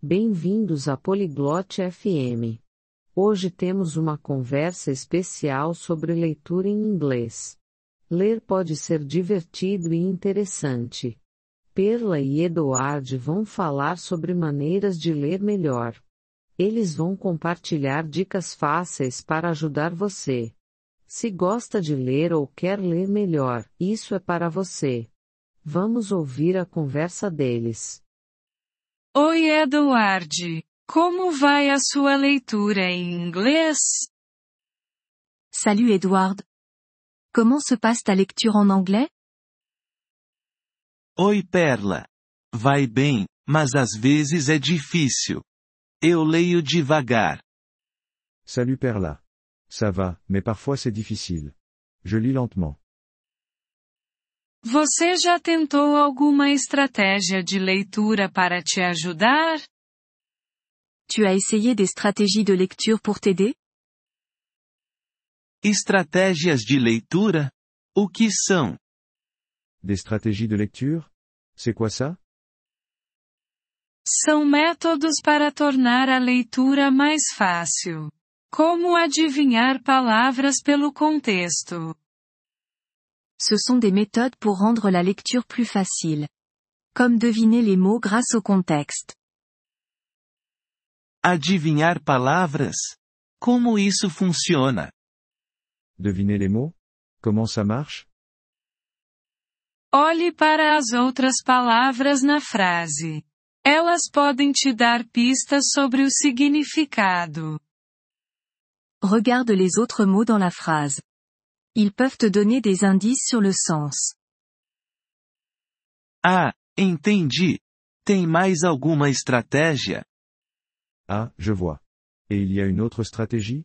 Bem-vindos à Poliglote FM. Hoje temos uma conversa especial sobre leitura em inglês. Ler pode ser divertido e interessante. Perla e Eduard vão falar sobre maneiras de ler melhor. Eles vão compartilhar dicas fáceis para ajudar você. Se gosta de ler ou quer ler melhor, isso é para você. Vamos ouvir a conversa deles. Oi, Eduard. Como vai a sua leitura em inglês? Salut Edward. Comment se passe ta lecture en anglais? Oi Perla. Vai bem, mas às vezes é difícil. Eu leio devagar. Salut Perla. Ça va, mais parfois c'est difficile. Je lis lentement. Você já tentou alguma estratégia de leitura para te ajudar? Tu as essayé des stratégies de lecture pour t'aider? Estratégias de leitura? O que são? Des stratégies de lecture C'est quoi ça São métodos para tornar a leitura mais fácil. Como adivinhar palavras pelo contexto? Ce sont des méthodes pour rendre la lecture plus facile. Comme deviner les mots grâce au contexte. Adivinhar palavras? Como isso funciona? Deviner les mots Comment ça marche? Olhe para as outras palavras na frase. Elas podem te dar pistas sobre o significado. Regarde les autres mots dans la phrase. Ils peuvent te donner des indices sur le sens. Ah, entendi. Tem mais alguma estratégia? Ah, je vois. Et il y a une autre stratégie?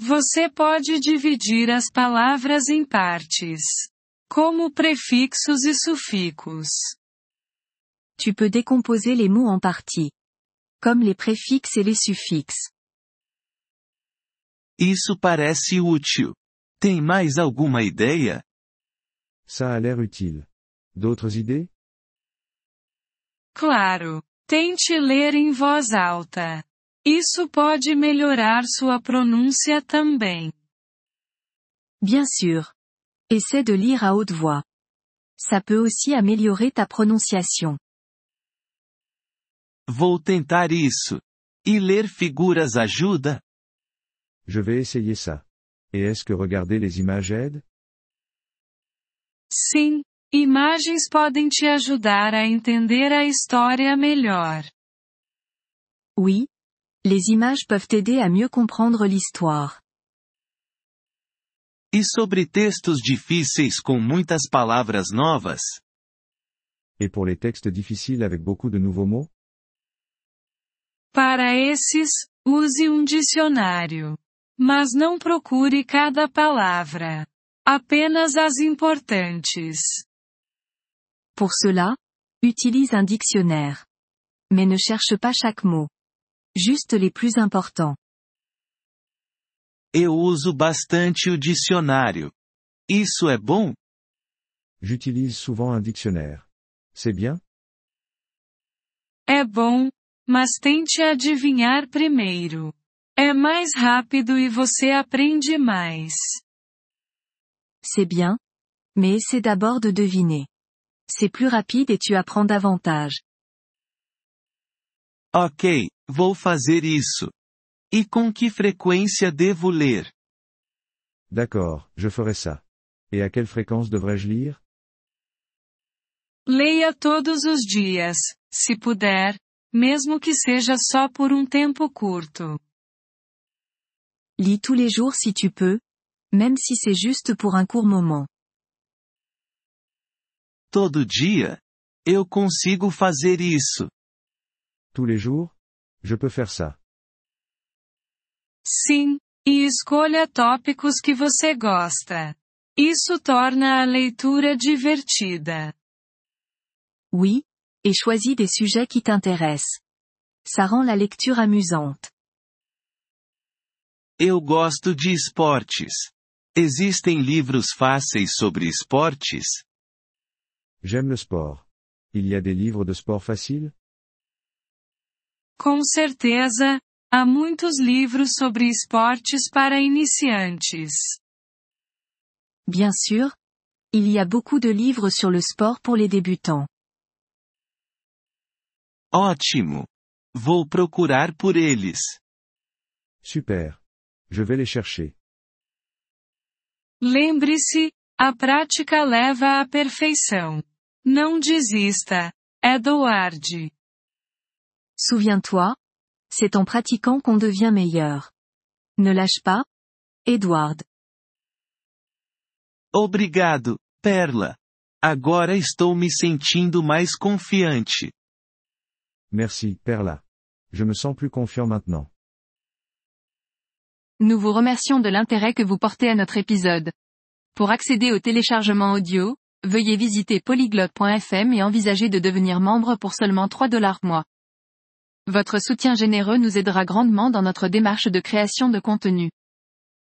Você pode dividir as palavras em partes, como prefixos e sufixos. Tu peux décomposer les mots en parties. Comme les préfixes et les suffixes. Isso parece útil. Tem mais alguma ideia? Ça a l'air utile. D'autres idées Claro. Tente ler em voz alta. Isso pode melhorar sua pronúncia também. Bien sûr. Essaie de lire à haute voix. Ça peut aussi améliorer ta prononciation. Vou tentar isso. E ler figuras ajuda? Je vais essayer ça. Et est-ce que regarder les images aide Sim, imagens podem te ajudar a entender a história melhor. Oui. Les images peuvent t'aider à mieux comprendre l'histoire. E sobre textos difíceis com muitas palavras novas? Et pour les textes difficiles avec beaucoup de nouveaux mots Para esses, use um dicionário. Mas não procure cada palavra. Apenas as importantes. Pour cela, utilise un dictionnaire. Mais ne cherche pas chaque mot. Juste les plus importants. Eu uso bastante o dicionário. Isso é bom? J'utilise souvent un dictionnaire. C'est bien É bom, mas tente adivinhar primeiro. É mais rápido e você aprende mais. C'est bien. Mais essaie d'abord de deviner. C'est plus rapide et tu apprends davantage. Ok, vou fazer isso. E com que frequência devo ler? D'accord, je ferai ça. Et à quelle fréquence devrais-je lire Leia todos os dias, se puder, mesmo que seja só por um tempo curto. Lis tous les jours si tu peux. Même si c'est juste pour un court moment. Todo dia? Eu consigo fazer isso. Tous les jours Je peux faire ça. Sim, e escolha tópicos que você gosta. Isso torna a leitura divertida. Oui. Et choisis des sujets qui t'intéressent. Ça rend la lecture amusante. Eu gosto de esportes. Existem livros fáceis sobre esportes? J'aime le sport. Il y a des livres de sport faciles Com certeza, há muitos livros sobre esportes para iniciantes. Bien sûr, il y a beaucoup de livres sur le sport pour les débutants. Ótimo! Vou procurar por eles. Super. Je vais les chercher. Lembre-se, a prática leva à perfeição. Não desista. Edward. Souviens-toi, c'est en pratiquant qu'on devient meilleur. Ne lâche pas. Edward. Obrigado, Perla. Agora estou me sentindo mais confiante. Merci, Perla. Je me sens plus confiant maintenant. Nous vous remercions de l'intérêt que vous portez à notre épisode. Pour accéder au téléchargement audio, veuillez visiter polyglotte.fm et envisager de devenir membre pour seulement 3 dollars mois. Votre soutien généreux nous aidera grandement dans notre démarche de création de contenu.